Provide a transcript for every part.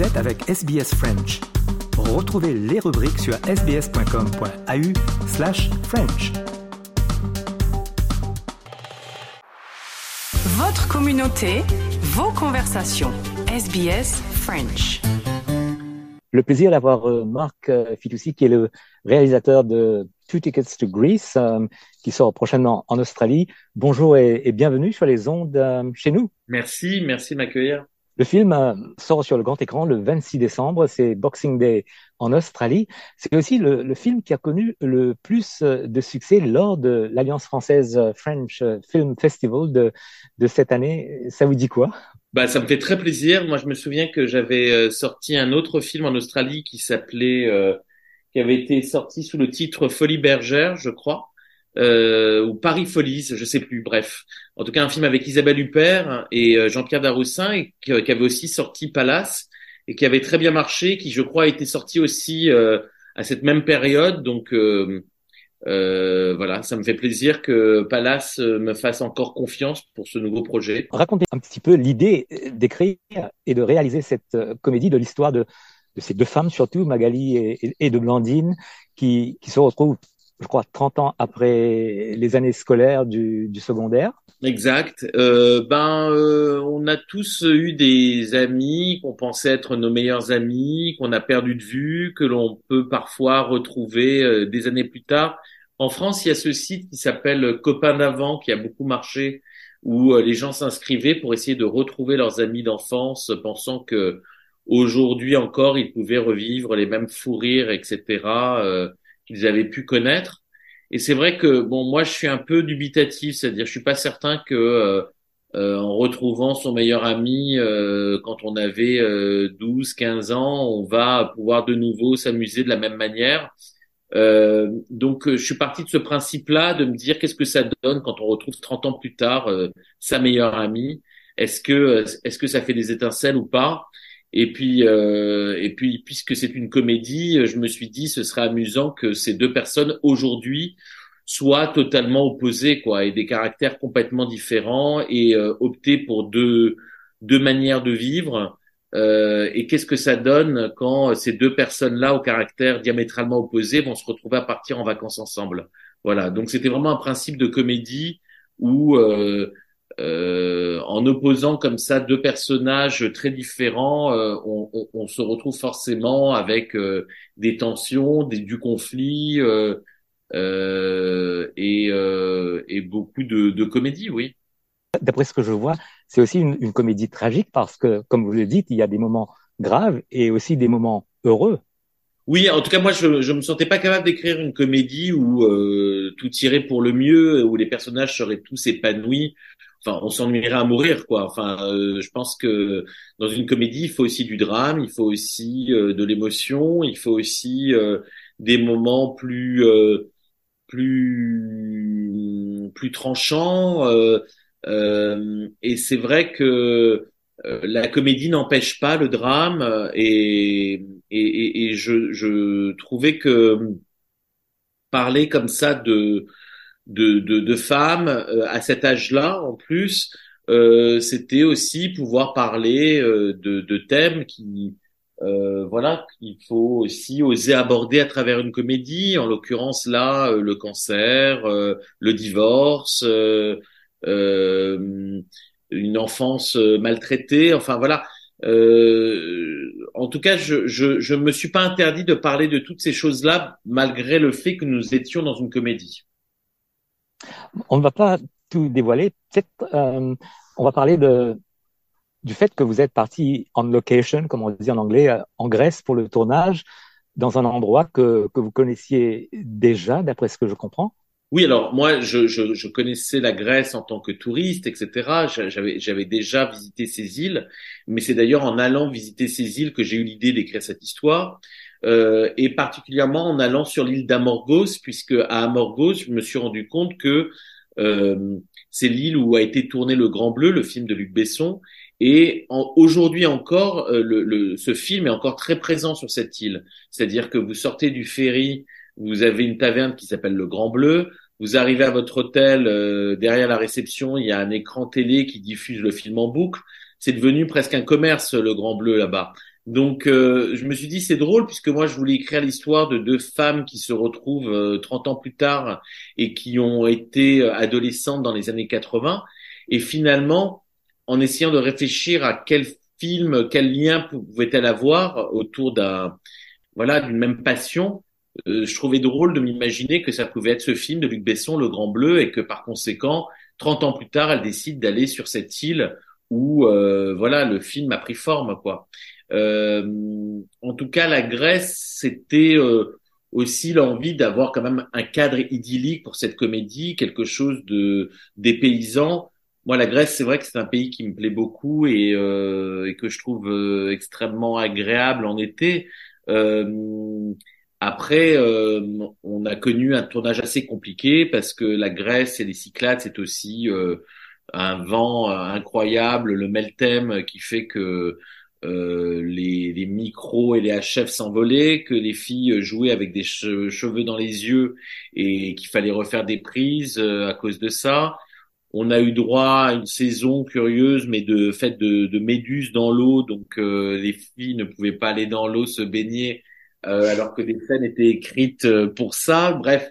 Vous êtes avec SBS French. Retrouvez les rubriques sur sbs.com.au slash French. Votre communauté, vos conversations. SBS French. Le plaisir d'avoir euh, Marc euh, Fitoussi, qui est le réalisateur de Two Tickets to Greece, euh, qui sort prochainement en Australie. Bonjour et, et bienvenue sur les ondes chez nous. Merci, merci de m'accueillir. Le film euh, sort sur le grand écran le 26 décembre, c'est Boxing Day en Australie. C'est aussi le, le, film qui a connu le plus euh, de succès lors de l'Alliance française euh, French Film Festival de, de cette année. Ça vous dit quoi? Bah, ça me fait très plaisir. Moi, je me souviens que j'avais sorti un autre film en Australie qui s'appelait, euh, qui avait été sorti sous le titre Folie bergère, je crois, euh, ou Paris Folies, je sais plus. Bref, en tout cas, un film avec Isabelle Huppert et Jean-Pierre Daroussin, et qui, avait aussi sorti Palace et qui avait très bien marché, qui, je crois, a été sorti aussi euh, à cette même période. Donc euh, euh, voilà, ça me fait plaisir que Palace me fasse encore confiance pour ce nouveau projet. Racontez un petit peu l'idée d'écrire et de réaliser cette comédie de l'histoire de, ces deux femmes, surtout Magali et, de Blandine, qui, se retrouvent, je crois, 30 ans après les années scolaires du, du secondaire. Exact. Euh, ben, euh, on a tous eu des amis qu'on pensait être nos meilleurs amis, qu'on a perdu de vue, que l'on peut parfois retrouver euh, des années plus tard. En France, il y a ce site qui s'appelle Copain d'avant, qui a beaucoup marché, où les gens s'inscrivaient pour essayer de retrouver leurs amis d'enfance, pensant que aujourd'hui encore, ils pouvaient revivre les mêmes fous rires, etc., qu'ils avaient pu connaître. Et c'est vrai que bon, moi, je suis un peu dubitatif, c'est-à-dire, je suis pas certain que euh, euh, en retrouvant son meilleur ami euh, quand on avait 12, 15 ans, on va pouvoir de nouveau s'amuser de la même manière. donc, je suis parti de ce principe-là, de me dire qu'est-ce que ça donne quand on retrouve 30 ans plus tard sa meilleure amie? Est-ce que est-ce que ça fait des étincelles ou pas? Et puis, euh, et puis, puisque c'est une comédie, je me suis dit ce serait amusant que ces deux personnes aujourd'hui soient totalement opposées, quoi, et des caractères complètement différents, et euh, opter pour deux deux manières de vivre. Euh, et qu'est-ce que ça donne quand ces deux personnes-là, au caractère diamétralement opposé, vont se retrouver à partir en vacances ensemble? Voilà. Donc c'était vraiment un principe de comédie où euh, en opposant comme ça deux personnages très différents, euh, on, on, on, se retrouve forcément avec euh, des tensions, des, du conflit et, et, beaucoup de, de, comédie, oui. D'après ce que je vois, c'est aussi une, une, comédie tragique parce que, comme vous le dites, il y a des moments graves et aussi des moments heureux. Oui, en tout cas, moi, je je me sentais pas capable d'écrire une comédie où tout irait pour le mieux, où les personnages seraient tous épanouis enfin, on s'ennuierait à mourir, quoi. Enfin, euh, je pense que dans une comédie, il faut aussi du drame, il faut aussi euh, de l'émotion, il faut aussi euh, des moments plus plus plus tranchants. et c'est vrai que la comédie n'empêche pas le drame, et et, et je, je trouvais que parler comme ça de de, de, de femmes euh, à cet âge-là en plus euh, c'était aussi pouvoir parler euh, de, de, thèmes qui euh, voilà qu'il faut aussi oser aborder à travers une comédie. En l'occurrence là le cancer le divorce une enfance maltraitée. Enfin voilà. En tout cas, je, je, je me suis pas interdit de parler de toutes ces choses-là, malgré le fait que nous étions dans une comédie. On ne va pas tout dévoiler. Peut-être euh, on va parler du fait que vous êtes parti en location, comme on dit en anglais, euh, en Grèce pour le tournage, dans un endroit que, vous connaissiez déjà, d'après ce que je comprends. Oui, alors moi, je, connaissais la Grèce en tant que touriste, etc. J'avais déjà visité ces îles, mais c'est d'ailleurs en allant visiter ces îles que j'ai eu l'idée d'écrire cette histoire euh, et particulièrement en allant sur l'île d'Amorgos, puisque à Amorgos, je me suis rendu compte que euh, c'est l'île où a été tourné Le Grand Bleu, le film de Luc Besson, et aujourd'hui encore, euh, le, le, ce film est encore très présent sur cette île. C'est-à-dire que vous sortez du ferry, vous avez une taverne qui s'appelle Le Grand Bleu, vous arrivez à votre hôtel, euh, derrière la réception, il y a un écran télé qui diffuse le film en boucle. C'est devenu presque un commerce, le Grand Bleu là-bas. Donc, euh, je me suis dit, c'est drôle, puisque moi, je voulais écrire l'histoire de deux femmes qui se retrouvent euh, 30 ans plus tard et qui ont été euh, adolescentes dans les années 80. Et finalement, en essayant de réfléchir à quel film, quel lien pouvait-elle avoir autour d'un, voilà, d'une même passion, euh, je trouvais drôle de m'imaginer que ça pouvait être ce film de Luc Besson, Le Grand Bleu, et que par conséquent, 30 ans plus tard, elle décide d'aller sur cette île où, euh, voilà, le film a pris forme, quoi. Euh, en tout cas, la Grèce, c'était euh, aussi l'envie d'avoir quand même un cadre idyllique pour cette comédie, quelque chose de dépaysant. Moi, la Grèce, c'est vrai que c'est un pays qui me plaît beaucoup et, euh, et que je trouve euh, extrêmement agréable en été. Euh, après, on a connu un tournage assez compliqué parce que la Grèce et les Cyclades, c'est aussi un vent incroyable, le Meltem qui fait que euh, les, les, micros et les HF s'envolaient, que les filles jouaient avec des cheveux dans les yeux et qu'il fallait refaire des prises euh, à cause de ça. On a eu droit à une saison curieuse, mais de fait de, de méduses dans l'eau, donc euh, les filles ne pouvaient pas aller dans l'eau se baigner, euh, alors que des scènes étaient écrites pour ça. Bref,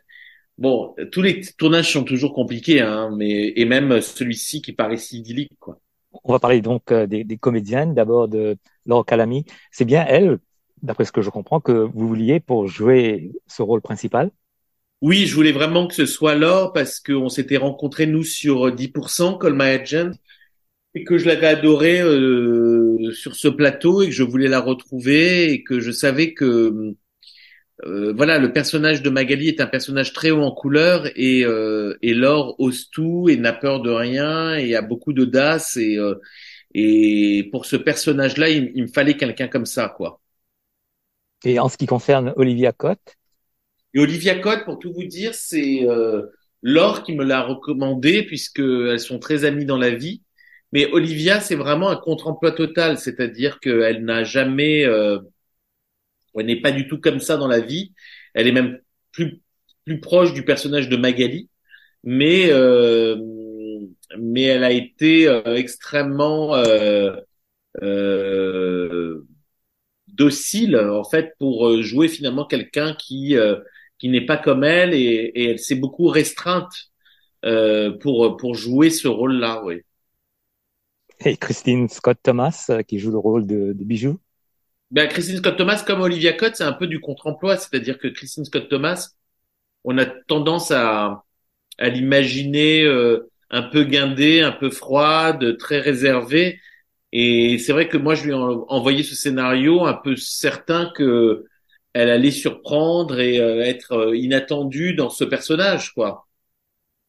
bon, tous les tournages sont toujours compliqués, hein, mais et même celui-ci qui paraît si idyllique, quoi. On va parler donc euh, des, comédiennes, d'abord de Laure Calamy. C'est bien elle, d'après ce que je comprends, que vous vouliez pour jouer ce rôle principal? Oui, je voulais vraiment que ce soit Laure parce qu'on s'était rencontrés, nous, sur 10%, Call My Agent, et que je l'avais adorée euh, sur ce plateau et que je voulais la retrouver et que je savais que euh, voilà, le personnage de Magali est un personnage très haut en couleur et, euh, et Laure ose tout et n'a peur de rien et a beaucoup d'audace et, euh, et pour ce personnage-là, il, il, me fallait quelqu'un comme ça, quoi. Et en ce qui concerne Olivia Cotte? Et Olivia Cotte, pour tout vous dire, c'est euh, Laure qui me l'a recommandé puisque elles sont très amies dans la vie. Mais Olivia, c'est vraiment un contre-emploi total, c'est-à-dire qu'elle n'a jamais euh, elle n'est pas du tout comme ça dans la vie. Elle est même plus plus proche du personnage de Magali, mais euh, mais elle a été euh, extrêmement euh, euh docile en fait pour euh, jouer finalement quelqu'un qui qui n'est pas comme elle et, elle s'est beaucoup restreinte pour pour jouer ce rôle-là, oui. Et Christine Scott Thomas qui joue le rôle de, de Bijou? Ben, Christine Scott Thomas, comme Olivia Cotte, c'est un peu du contre-emploi. C'est-à-dire que Christine Scott Thomas, on a tendance à, à l'imaginer euh, un peu guindée, un peu froide, très réservée. Et c'est vrai que moi, je lui ai envoyé ce scénario un peu certain que elle allait surprendre et euh, être euh, inattendue dans ce personnage, quoi.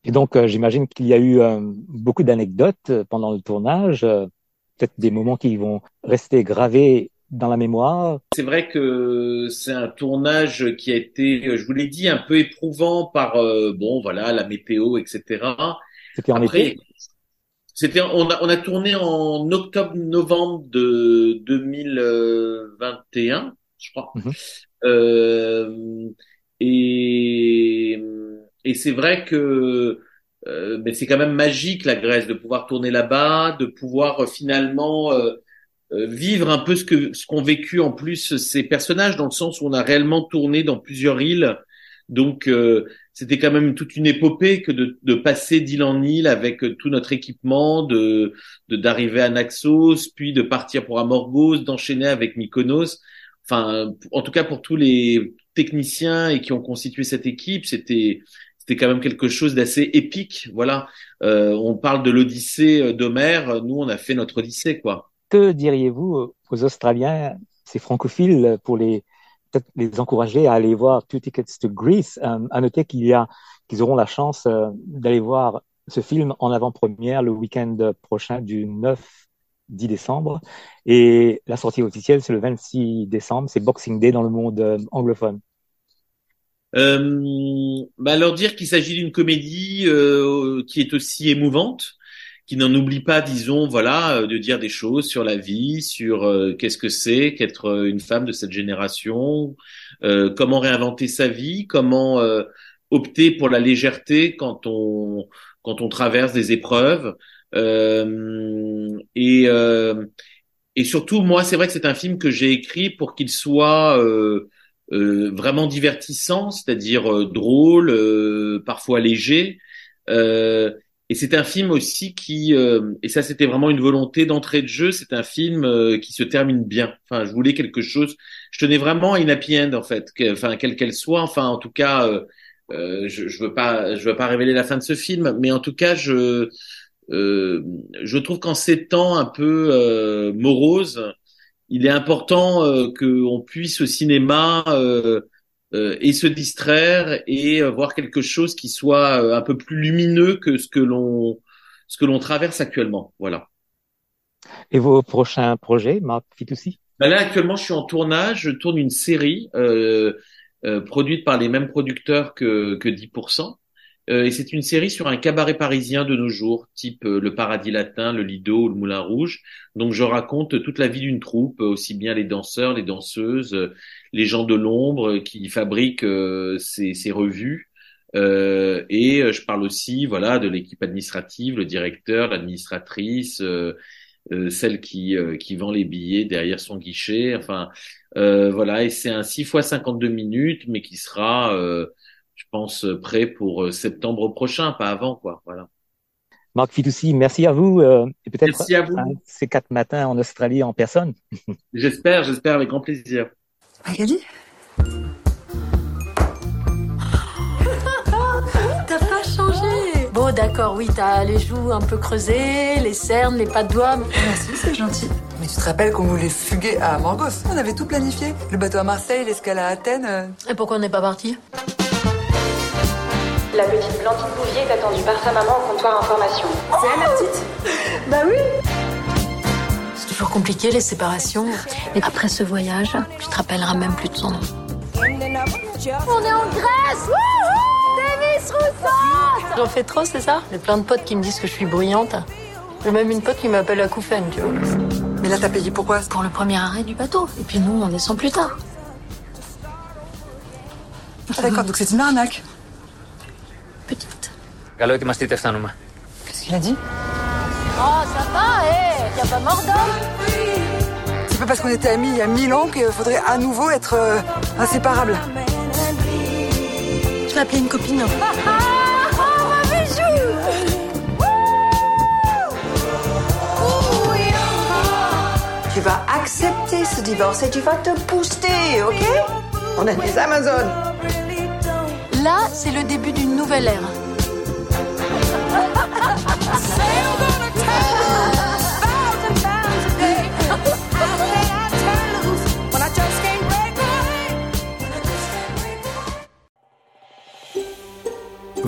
Et donc, euh, j'imagine qu'il y a eu beaucoup d'anecdotes pendant le tournage, peut-être des moments qui vont rester gravés dans la mémoire. C'est vrai que c'est un tournage qui a été, je vous l'ai dit, un peu éprouvant par euh, bon voilà la météo, etc. C'était en Après, été. C'était on a on a tourné en octobre-novembre de 2021, je crois. Mm -hmm. euh, et et c'est vrai que euh, mais c'est quand même magique la Grèce de pouvoir tourner là-bas, de pouvoir finalement euh, euh, vivre un peu ce que ce qu'ont vécu en plus ces personnages dans le sens où on a réellement tourné dans plusieurs îles. Donc euh, c'était quand même toute une épopée que de, de passer d'île en île avec euh, tout notre équipement de d'arriver à Naxos puis de partir pour Amorgos d'enchaîner avec Mykonos. Enfin en tout cas pour tous les techniciens et qui ont constitué cette équipe c'était c'était quand même quelque chose d'assez épique voilà. Euh, on parle de l'Odyssée d'Homère. Nous on a fait notre Odyssée quoi que diriez-vous aux Australiens, ces francophiles, pour les peut-être les encourager à aller voir Two Tickets to Greece? Euh, À noter qu'il y a qu'ils auront la chance euh, d'aller voir ce film en avant-première le week-end prochain du 9 10 décembre. Et la sortie officielle c'est le 26 décembre, c'est Boxing Day dans le monde euh, anglophone. Euh, bah leur dire qu'il s'agit d'une comédie euh, qui est aussi émouvante, qui n'en oublie pas, disons, voilà, euh, de dire des choses sur la vie, sur euh, qu'est-ce que c'est qu'être euh, une femme de cette génération, euh, comment réinventer sa vie, comment euh, opter pour la légèreté quand on quand on traverse des épreuves, et et surtout, moi, c'est vrai que c'est un film que j'ai écrit pour qu'il soit euh, euh, vraiment divertissant, c'est-à-dire euh, drôle, euh, parfois léger. Euh, et c'est un film aussi qui, et ça c'était vraiment une volonté d'entrée de jeu, c'est un film qui se termine bien. Enfin, je voulais quelque chose, je tenais vraiment à une happy end en fait, enfin quelle qu'elle soit. Enfin, en tout cas, je, je veux pas, je veux pas révéler la fin de ce film, mais en tout cas, je euh, je trouve qu'en ces temps un peu euh, moroses, il est important euh, qu'on puisse au cinéma et se distraire et voir quelque chose qui soit un peu plus lumineux que ce que l'on ce que l'on traverse actuellement. Voilà. Et vos prochains projets, Marc Fitoussi? Ben Là, actuellement, je suis en tournage. Je tourne une série euh, euh, produite par les mêmes producteurs que, que 10%. Euh, et c'est une série sur un cabaret parisien de nos jours, type euh, le Paradis Latin, le Lido ou le Moulin Rouge. Donc je raconte toute la vie d'une troupe, aussi bien les danseurs, les danseuses, les gens de l'ombre qui fabriquent euh, ces, ces, revues. Euh, et je parle aussi, voilà, de l'équipe administrative, le directeur, l'administratrice, euh, celle qui qui vend les billets derrière son guichet. Enfin, voilà. Et c'est un 6 fois 52 minutes, mais qui sera je pense, euh, prêt pour euh, septembre prochain, pas avant, quoi. Voilà. Marc Fitoussi, merci à vous euh, et peut-être ces quatre matins en Australie en personne. j'espère, j'espère avec grand plaisir. Magali T'as pas changé? Bon, d'accord, oui, t'as les joues un peu creusées, les cernes, les pas de doigts. Merci, c'est gentil. Mais tu te rappelles qu'on voulait fuguer à Morgos On avait tout planifié. Le bateau à Marseille, l'escale à Athènes. Et pourquoi on n'est pas parti? La petite Blandine Bouvier est attendue par sa maman au comptoir information. C'est elle la petite Bah oui C'est toujours compliqué les séparations. Et après ce voyage, tu te rappelleras même plus de son nom. On est en Grèce Demis Rousseau J'en fais trop, c'est ça? J'ai plein de potes qui me disent que je suis bruyante. J'ai même une pote qui m'appelle Akoufen, tu vois. Mais là, t'as payé pourquoi Pour le premier arrêt du bateau. Et puis nous, on descend plus tard. Ah d'accord, donc c'est une arnaque. Καλό ετοιμαστείτε, φτάνουμε. Qu'est-ce qu'il a dit Oh, ça va, eh Y'a pas mort d'homme C'est pas parce qu'on était amis il y a mille ans qu'il faudrait à nouveau être euh, inséparables. Je vais appeler une copine. Ah, ah, oh, ma bijou Tu vas accepter ce divorce et tu vas te booster, ok On est des Amazones. Là, c'est le début d'une nouvelle ère.